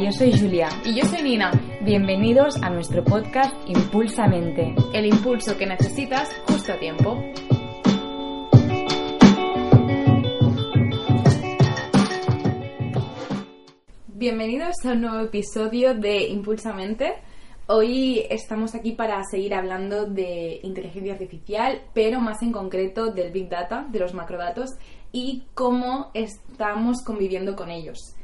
Yo soy Julia. Y yo soy Nina. Bienvenidos a nuestro podcast Impulsamente. El impulso que necesitas justo a tiempo. Bienvenidos a un nuevo episodio de Impulsamente. Hoy estamos aquí para seguir hablando de inteligencia artificial, pero más en concreto del Big Data, de los macrodatos y cómo estamos conviviendo con ellos.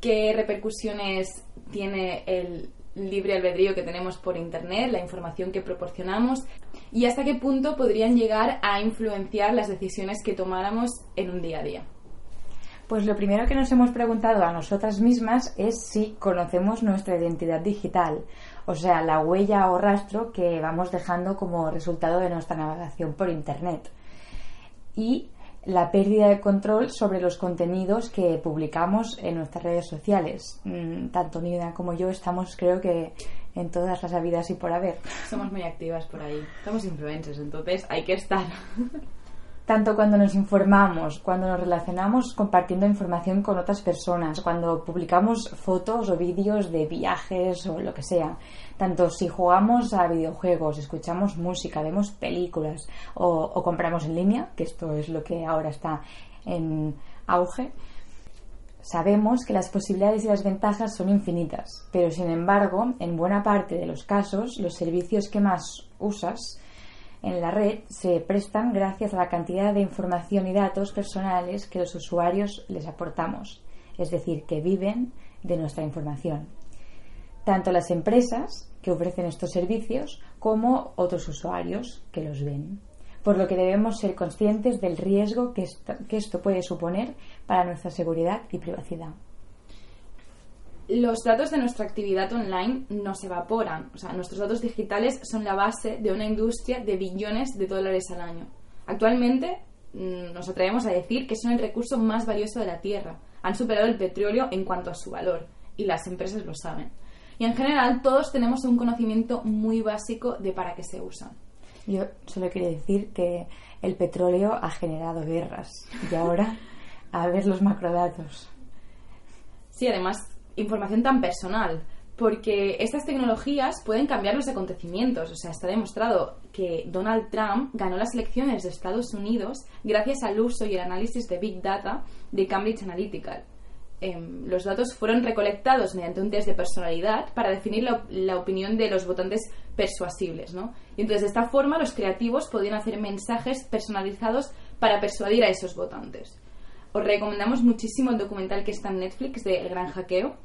¿Qué repercusiones tiene el libre albedrío que tenemos por Internet, la información que proporcionamos y hasta qué punto podrían llegar a influenciar las decisiones que tomáramos en un día a día? Pues lo primero que nos hemos preguntado a nosotras mismas es si conocemos nuestra identidad digital, o sea, la huella o rastro que vamos dejando como resultado de nuestra navegación por Internet. Y la pérdida de control sobre los contenidos que publicamos en nuestras redes sociales. Mm, tanto Nina como yo estamos, creo que, en todas las habidas y por haber. Somos muy activas por ahí. Somos influencers, entonces hay que estar. tanto cuando nos informamos, cuando nos relacionamos compartiendo información con otras personas, cuando publicamos fotos o vídeos de viajes o lo que sea, tanto si jugamos a videojuegos, escuchamos música, vemos películas o, compramos en línea, que esto es lo que ahora está en auge, sabemos que las posibilidades y las ventajas son infinitas, pero sin embargo, en buena parte de los casos, los servicios que más usas en la red se prestan gracias a la cantidad de información y datos personales que los usuarios les aportamos, es decir, que viven de nuestra información. Tanto las empresas que ofrecen estos servicios como otros usuarios que los ven. Por lo que debemos ser conscientes del riesgo que esto, puede suponer para nuestra seguridad y privacidad los datos de nuestra actividad online no se evaporan. O sea, nuestros datos digitales son la base de una industria de billones de dólares al año. Actualmente mm, nos atrevemos a decir que son el recurso más valioso de la Tierra. Han superado el petróleo en cuanto a su valor y las empresas lo saben. Y en general todos tenemos un conocimiento muy básico de para qué se usan. Yo solo quiero decir que el petróleo ha generado guerras y ahora a ver los macrodatos. Sí, además información tan personal, porque estas tecnologías pueden cambiar los acontecimientos. O sea, está demostrado que Donald Trump ganó las elecciones de Estados Unidos gracias al uso y el análisis de Big Data de Cambridge Analytica. Em, los datos fueron recolectados mediante un test de personalidad para definir la, la, opinión de los votantes persuasibles, ¿no? Y entonces de esta forma los creativos podían hacer mensajes personalizados para persuadir a esos votantes. Os recomendamos muchísimo el documental que está en Netflix de El Gran Hackeo,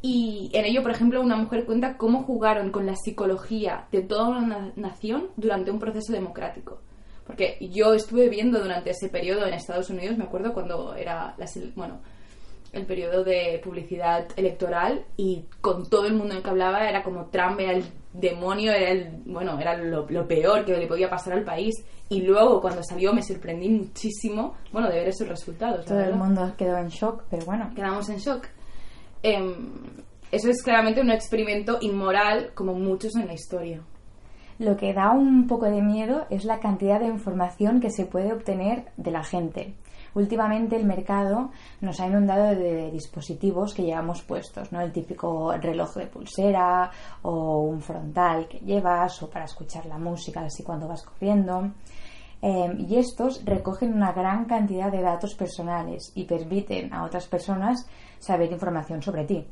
y en ello, por ejemplo, una mujer cuenta cómo jugaron con la psicología de toda una nación durante un proceso democrático. Porque yo estuve viendo durante ese periodo en Estados Unidos, me acuerdo cuando era bueno, el periodo de publicidad electoral y con todo el mundo en que hablaba era como Trump era el demonio, era el, bueno, era lo, peor que le podía pasar al país. Y luego cuando salió me sorprendí muchísimo, bueno, de ver esos resultados. Todo el mundo quedó en shock, pero bueno. Quedamos en shock. Em, eso es claramente un experimento inmoral como muchos en la historia. Lo que da un poco de miedo es la cantidad de información que se puede obtener de la gente. Últimamente el mercado nos ha inundado de dispositivos que llevamos puestos, ¿no? El típico reloj de pulsera o un frontal que llevas o para escuchar la música así cuando vas corriendo. Em, y estos recogen una gran cantidad de datos personales y permiten a otras personas saber información sobre ti.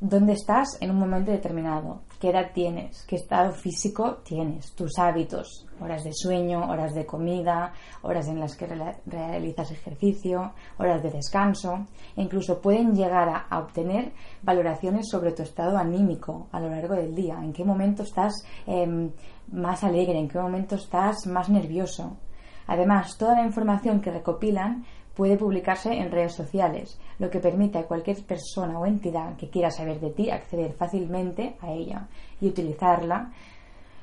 ¿Dónde estás en un momento determinado? ¿Qué edad tienes? ¿Qué estado físico tienes? Tus hábitos, horas de sueño, horas de comida, horas en las que realizas ejercicio, horas de descanso. E incluso pueden llegar a, obtener valoraciones sobre tu estado anímico a lo largo del día. ¿En qué momento estás em, más alegre? ¿En qué momento estás más nervioso? Además, toda la información que recopilan puede publicarse en redes sociales, lo que permite a cualquier persona o entidad que quiera saber de ti acceder fácilmente a ella y utilizarla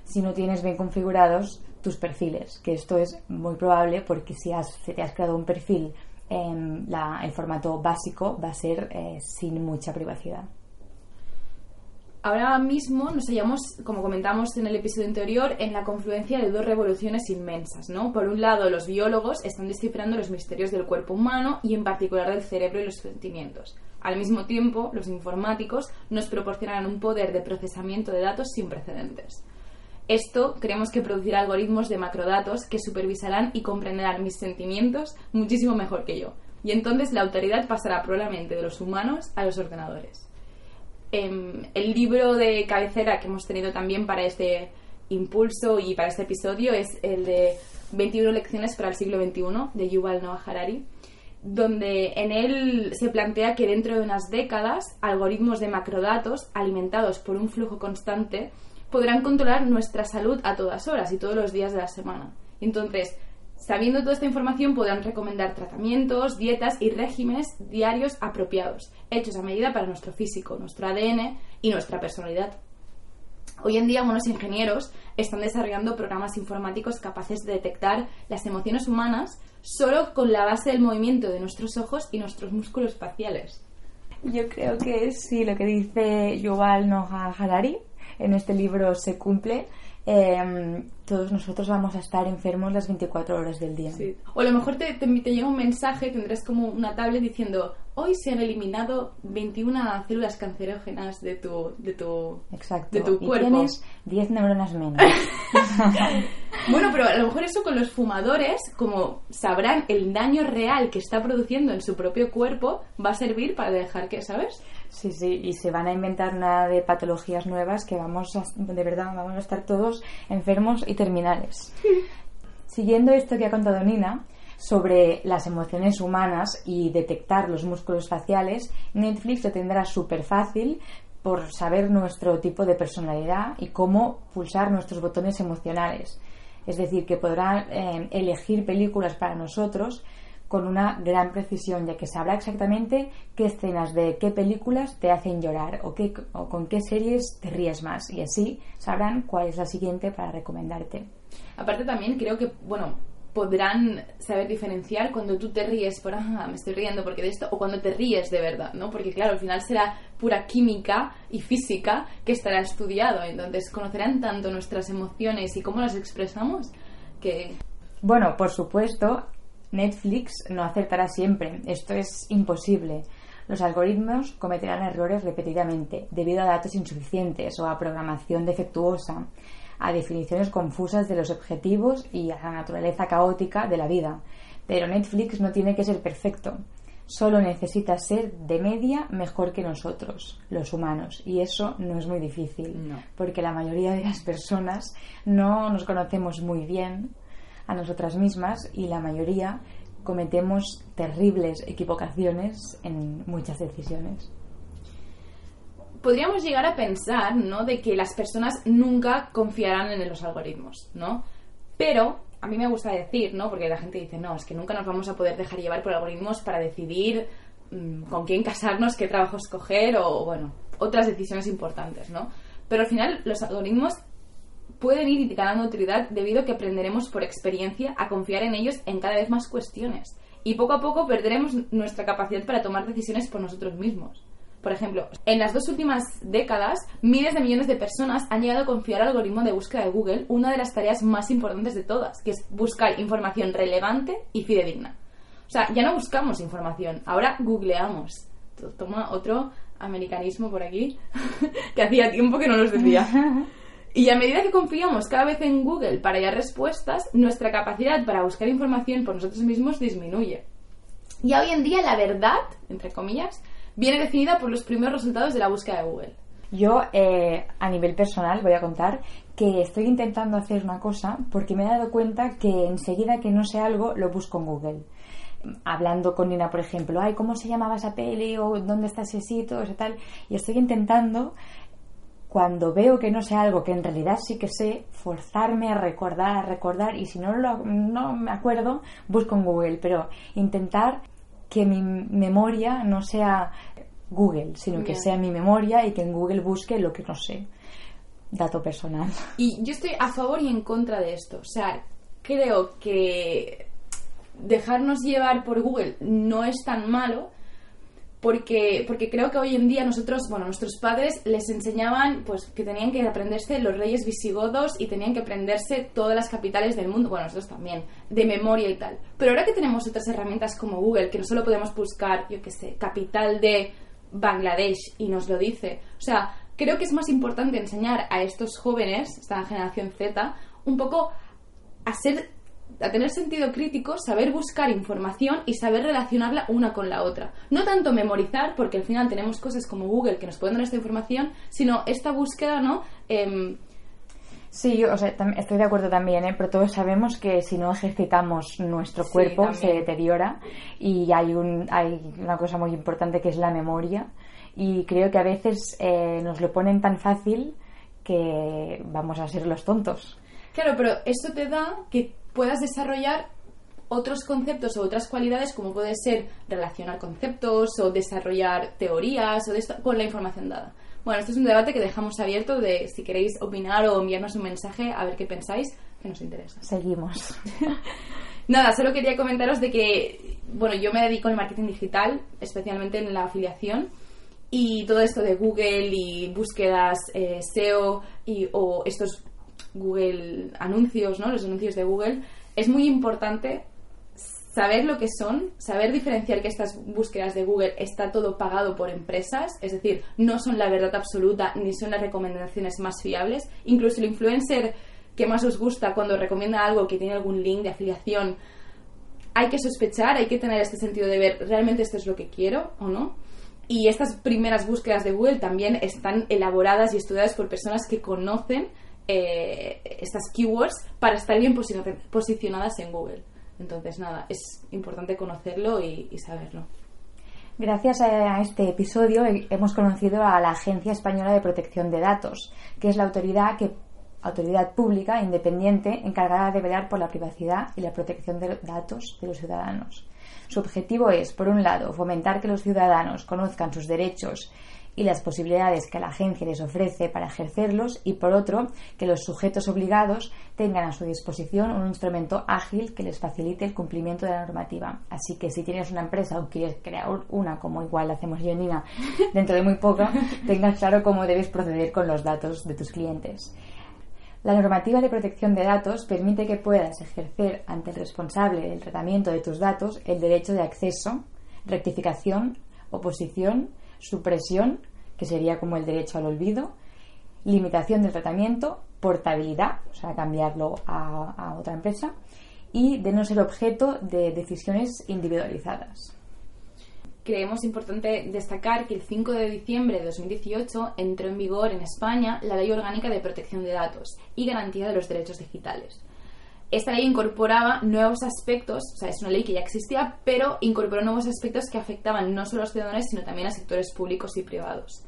si no tienes bien configurados tus perfiles, que esto es muy probable porque si, has, te has creado un perfil en el formato básico va a ser eh, sin mucha privacidad. Ahora mismo nos hallamos, como comentamos en el episodio anterior, en la confluencia de dos revoluciones inmensas. Por un lado, los biólogos están descifrando los misterios del cuerpo humano y en particular del cerebro y los sentimientos. Al mismo tiempo, los informáticos nos proporcionarán un poder de procesamiento de datos sin precedentes. Esto creemos que producirá algoritmos de macrodatos que supervisarán y comprenderán mis sentimientos muchísimo mejor que yo. Y entonces la autoridad pasará probablemente de los humanos a los ordenadores. Em, el libro de cabecera que hemos tenido también para este impulso y para este episodio es el de 21 lecciones para el siglo XXI de Yuval Noah Harari donde en él se plantea que dentro de unas décadas algoritmos de macrodatos alimentados por un flujo constante podrán controlar nuestra salud a todas horas y todos los días de la semana. Entonces, sabiendo toda esta información, podrán recomendar tratamientos, dietas y regímenes diarios apropiados, hechos a medida para nuestro físico, nuestro ADN y nuestra personalidad. Hoy en día, algunos ingenieros están desarrollando programas informáticos capaces de detectar las emociones humanas solo con la base del movimiento de nuestros ojos y nuestros músculos faciales. Yo creo que sí, lo que dice Yuval Noah Harari en este libro se cumple Em, todos nosotros vamos a estar enfermos las 24 horas del día. O a lo mejor te, te, llega un mensaje, tendrás como una tablet diciendo, hoy se han eliminado 21 células cancerógenas de tu, de tu, Exacto. De tu y cuerpo. tienes 10 neuronas menos. bueno, pero a lo mejor eso con los fumadores, como sabrán el daño real que está produciendo en su propio cuerpo, va a servir para dejar que, ¿sabes? Sí, sí, y se van a inventar una de patologías nuevas que vamos a, de verdad, vamos a estar todos enfermos y terminales. Siguiendo esto que ha contado Nina sobre las emociones humanas y detectar los músculos faciales, Netflix lo tendrá súper fácil por saber nuestro tipo de personalidad y cómo pulsar nuestros botones emocionales. Es decir, que podrá eh, elegir películas para nosotros con una gran precisión, ya que sabrá exactamente qué escenas de qué películas te hacen llorar o, qué, o con qué series te ríes más. Y así sabrán cuál es la siguiente para recomendarte. Aparte también creo que, bueno, podrán saber diferenciar cuando tú te ríes por, ah, me estoy riendo porque de esto, o cuando te ríes de verdad, ¿no? Porque claro, al final será pura química y física que estará estudiado, entonces conocerán tanto nuestras emociones y cómo las expresamos que... Bueno, por supuesto, Netflix no acertará siempre, esto es imposible. Los algoritmos cometerán errores repetidamente debido a datos insuficientes o a programación defectuosa, a definiciones confusas de los objetivos y a la naturaleza caótica de la vida. Pero Netflix no tiene que ser perfecto, solo necesita ser de media mejor que nosotros, los humanos. Y eso no es muy difícil, porque la mayoría de las personas no nos conocemos muy bien a nosotras mismas y la mayoría cometemos terribles equivocaciones en muchas decisiones. Podríamos llegar a pensar, ¿no?, de que las personas nunca confiarán en los algoritmos, ¿no? Pero a mí me gusta decir, ¿no? Porque la gente dice, no, es que nunca nos vamos a poder dejar llevar por algoritmos para decidir mmm, con quién casarnos, qué trabajo escoger o, bueno, otras decisiones importantes, ¿no? Pero al final los algoritmos pueden ir ganando autoridad debido a que aprenderemos por experiencia a confiar en ellos en cada vez más cuestiones. Y poco a poco perderemos nuestra capacidad para tomar decisiones por nosotros mismos. Por ejemplo, en las dos últimas décadas, miles de millones de personas han llegado a confiar al algoritmo de búsqueda de Google una de las tareas más importantes de todas, que es buscar información relevante y fidedigna. O sea, ya no buscamos información, ahora googleamos. Toma otro americanismo por aquí, que hacía tiempo que no los decía. Y a medida que confiamos cada vez en Google para hallar respuestas, nuestra capacidad para buscar información por nosotros mismos disminuye. Y hoy en día la verdad, entre comillas, viene definida por los primeros resultados de la búsqueda de Google. Yo, eh, a nivel personal, voy a contar que estoy intentando hacer una cosa porque me he dado cuenta que enseguida que no sé algo, lo busco en Google. Hablando con Nina, por ejemplo, ay, ¿cómo se llamaba esa peli? o ¿dónde está ese sitio? O tal. Y estoy intentando cuando veo que no sé algo que en realidad sí que sé, forzarme a recordar, a recordar, y si no, lo, no me acuerdo, busco en Google, pero intentar que mi memoria no sea Google, sino que sea mi memoria y que en Google busque lo que no sé. Dato personal. Y yo estoy a favor y en contra de esto. O sea, creo que dejarnos llevar por Google no es tan malo, porque, porque creo que hoy en día nosotros, bueno, nuestros padres les enseñaban pues que tenían que aprenderse los reyes visigodos y tenían que aprenderse todas las capitales del mundo, bueno, nosotros también, de memoria y tal. Pero ahora que tenemos otras herramientas como Google, que no solo podemos buscar, yo qué sé, capital de Bangladesh y nos lo dice, o sea, creo que es más importante enseñar a estos jóvenes, esta generación Z, un poco a ser a tener sentido crítico, saber buscar información y saber relacionarla una con la otra. No tanto memorizar, porque al final tenemos cosas como Google que nos pueden dar esta información, sino esta búsqueda, ¿no? Em, sí, yo estoy de acuerdo también, ¿eh? pero todos sabemos que si no ejercitamos nuestro cuerpo se deteriora y hay, un, hay una cosa muy importante que es la memoria y creo que a veces eh, nos lo ponen tan fácil que vamos a ser los tontos. Claro, pero esto te da que puedas desarrollar otros conceptos o otras cualidades como puede ser relacionar conceptos o desarrollar teorías o de con la información dada. Bueno, esto es un debate que dejamos abierto de si queréis opinar o enviarnos un mensaje a ver qué pensáis, que nos interesa. Seguimos. Nada, solo quería comentaros de que, bueno, yo me dedico al marketing digital, especialmente en la afiliación, y todo esto de Google y búsquedas eh, SEO y, o estos Google anuncios, ¿no? Los anuncios de Google, es muy importante saber lo que son, saber diferenciar que estas búsquedas de Google está todo pagado por empresas, es decir, no son la verdad absoluta ni son las recomendaciones más fiables. Incluso el influencer que más os gusta cuando recomienda algo que tiene algún link de afiliación, hay que sospechar, hay que tener este sentido de ver realmente esto es lo que quiero o no. Y estas primeras búsquedas de Google también están elaboradas y estudiadas por personas que conocen eh, estas keywords para estar bien posicionadas en Google. Entonces, nada, es importante conocerlo y, saberlo. Gracias a este episodio hemos conocido a la Agencia Española de Protección de Datos, que es la autoridad que autoridad pública independiente encargada de velar por la privacidad y la protección de datos de los ciudadanos. Su objetivo es, por un lado, fomentar que los ciudadanos conozcan sus derechos y las posibilidades que la agencia les ofrece para ejercerlos y por otro que los sujetos obligados tengan a su disposición un instrumento ágil que les facilite el cumplimiento de la normativa. Así que si tienes una empresa o quieres crear una, como igual hacemos yo y Nina dentro de muy poco, tengas claro cómo debes proceder con los datos de tus clientes. La normativa de protección de datos permite que puedas ejercer ante el responsable del tratamiento de tus datos el derecho de acceso, rectificación, oposición, supresión, que sería como el derecho al olvido, limitación del tratamiento, portabilidad, o sea, cambiarlo a, otra empresa, y de no ser objeto de decisiones individualizadas. Creemos importante destacar que el 5 de diciembre de 2018 entró en vigor en España la Ley Orgánica de Protección de Datos y Garantía de los Derechos Digitales esta ley incorporaba nuevos aspectos, o sea, es una ley que ya existía, pero incorporó nuevos aspectos que afectaban no solo a los ciudadanos, sino también a sectores públicos y privados.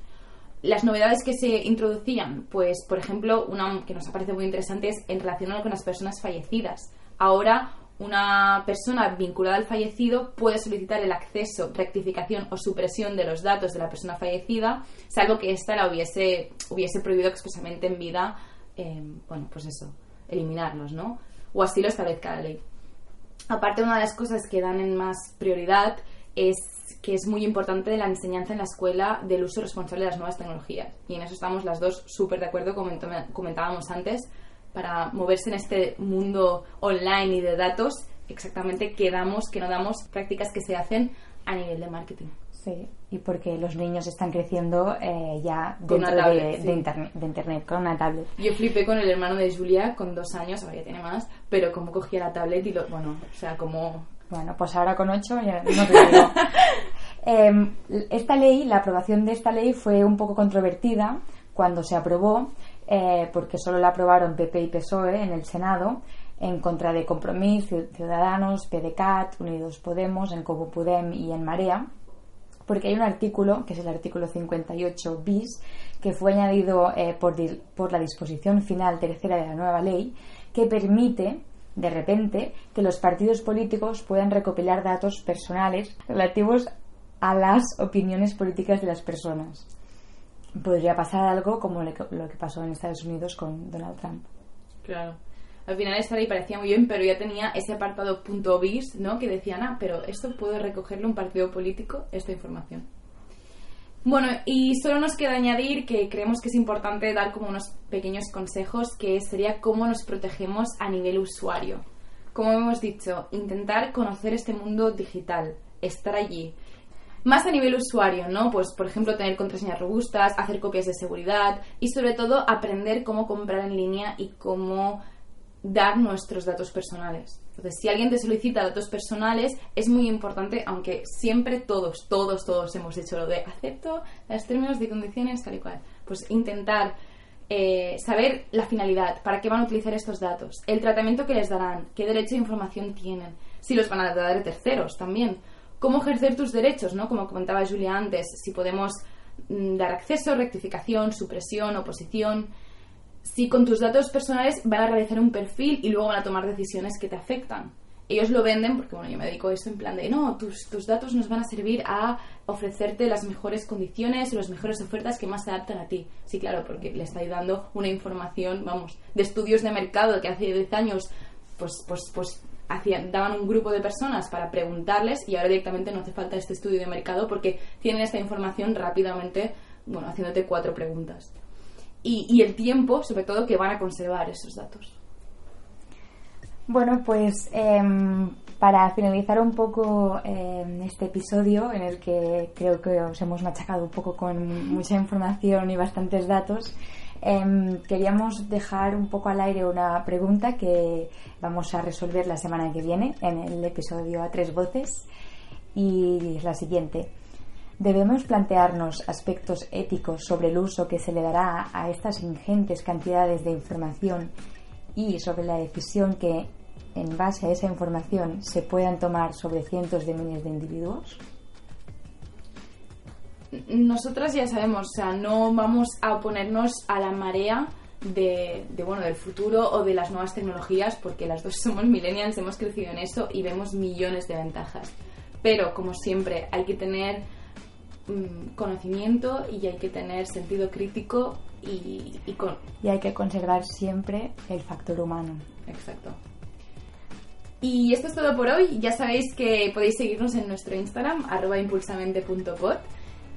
Las novedades que se introducían, pues, por ejemplo, una que nos parece muy interesante es en relación con las personas fallecidas. Ahora, una persona vinculada al fallecido puede solicitar el acceso, rectificación o supresión de los datos de la persona fallecida, salvo que ésta la hubiese, hubiese prohibido expresamente en vida, eh, bueno, pues eso, eliminarlos, ¿no? O así lo establezca la ley. Aparte, una de las cosas que dan en más prioridad es que es muy importante la enseñanza en la escuela del uso responsable de las nuevas tecnologías. Y en eso estamos las dos súper de acuerdo, como comentábamos antes, para moverse en este mundo online y de datos, exactamente qué damos, qué no damos, prácticas que se hacen a nivel de marketing. Sí, y porque los niños están creciendo eh, ya dentro de, internet, con una tablet. Yo flipé con el hermano de Julia con dos años, ahora ya tiene más, pero cómo cogía la tablet y lo. Bueno, o sea, como. Bueno, pues ahora con ocho ya no te digo. Em, esta ley, la aprobación de esta ley fue un poco controvertida cuando se aprobó, eh, porque solo la aprobaron PP y PSOE en el Senado en contra de Compromís, Ciudadanos, PDCAT, Unidos Podemos, en Como Podem y en Marea porque hay un artículo, que es el artículo 58 bis, que fue añadido eh, por, por la disposición final tercera de la nueva ley, que permite de repente que los partidos políticos puedan recopilar datos personales relativos a las opiniones políticas de las personas. Podría pasar algo como lo que pasó en Estados Unidos con Donald Trump. Claro al final esta ley parecía muy bien, pero ya tenía ese apartado punto bis, ¿no? Que decían, ah, pero esto puede recogerlo un partido político, esta información. Bueno, y solo nos queda añadir que creemos que es importante dar como unos pequeños consejos, que sería cómo nos protegemos a nivel usuario. Como hemos dicho, intentar conocer este mundo digital, estar allí. Más a nivel usuario, ¿no? Pues, por ejemplo, tener contraseñas robustas, hacer copias de seguridad y, sobre todo, aprender cómo comprar en línea y cómo dar nuestros datos personales. Entonces, si alguien te solicita datos personales, es muy importante, aunque siempre todos, todos, todos hemos hecho lo de acepto los términos y condiciones tal y cual, pues intentar eh, saber la finalidad, para qué van a utilizar estos datos, el tratamiento que les darán, qué derecho de información tienen, si los van a dar terceros también, cómo ejercer tus derechos, ¿no? Como comentaba Julia antes, si podemos mm, dar acceso, rectificación, supresión, oposición, si con tus datos personales van a realizar un perfil y luego van a tomar decisiones que te afectan. Ellos lo venden, porque bueno, yo me dedico a esto en plan de, no, tus, tus datos nos van a servir a ofrecerte las mejores condiciones las mejores ofertas que más se adaptan a ti. Sí, claro, porque le está dando una información, vamos, de estudios de mercado que hace 10 años, pues, pues, pues hacían, daban un grupo de personas para preguntarles y ahora directamente no hace falta este estudio de mercado porque tienen esta información rápidamente, bueno, haciéndote cuatro preguntas y, el tiempo, sobre todo, que van a conservar esos datos. Bueno, pues em, para finalizar un poco em, este episodio en el que creo que os hemos machacado un poco con mucha información y bastantes datos, em, queríamos dejar un poco al aire una pregunta que vamos a resolver la semana que viene en el episodio a tres voces y es la siguiente. Debemos plantearnos aspectos éticos sobre el uso que se le dará a estas ingentes cantidades de información y sobre la decisión que, en base a esa información, se puedan tomar sobre cientos de miles de individuos. Nosotras ya sabemos, o sea, no vamos a oponernos a la marea de, bueno, del futuro o de las nuevas tecnologías, porque las dos somos millennials, hemos crecido en eso y vemos millones de ventajas. Pero, como siempre, hay que tener Mm, conocimiento y hay que tener sentido crítico y, con... y hay que conservar siempre el factor humano. Exacto. Y esto es todo por hoy. Ya sabéis que podéis seguirnos en nuestro Instagram, arroba impulsamente.pod.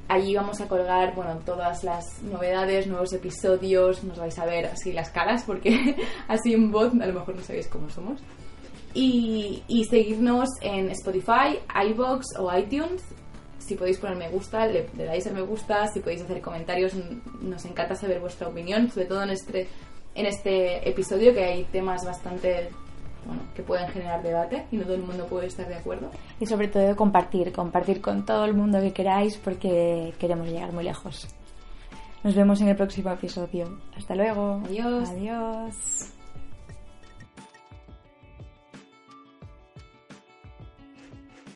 Allí vamos a colgar bueno, todas las novedades, nuevos episodios. Nos vais a ver así las caras porque así en bot a lo mejor no sabéis cómo somos. Y, y seguirnos en Spotify, iBox o iTunes si podéis poner me gusta, le, dais el me gusta, si podéis hacer comentarios, nos encanta saber vuestra opinión, sobre todo en este, en este episodio que hay temas bastante bueno, que pueden generar debate y no todo el mundo puede estar de acuerdo. Y sobre todo compartir, compartir con todo el mundo que queráis porque queremos llegar muy lejos. Nos vemos en el próximo episodio. Hasta luego. Adiós. Adiós.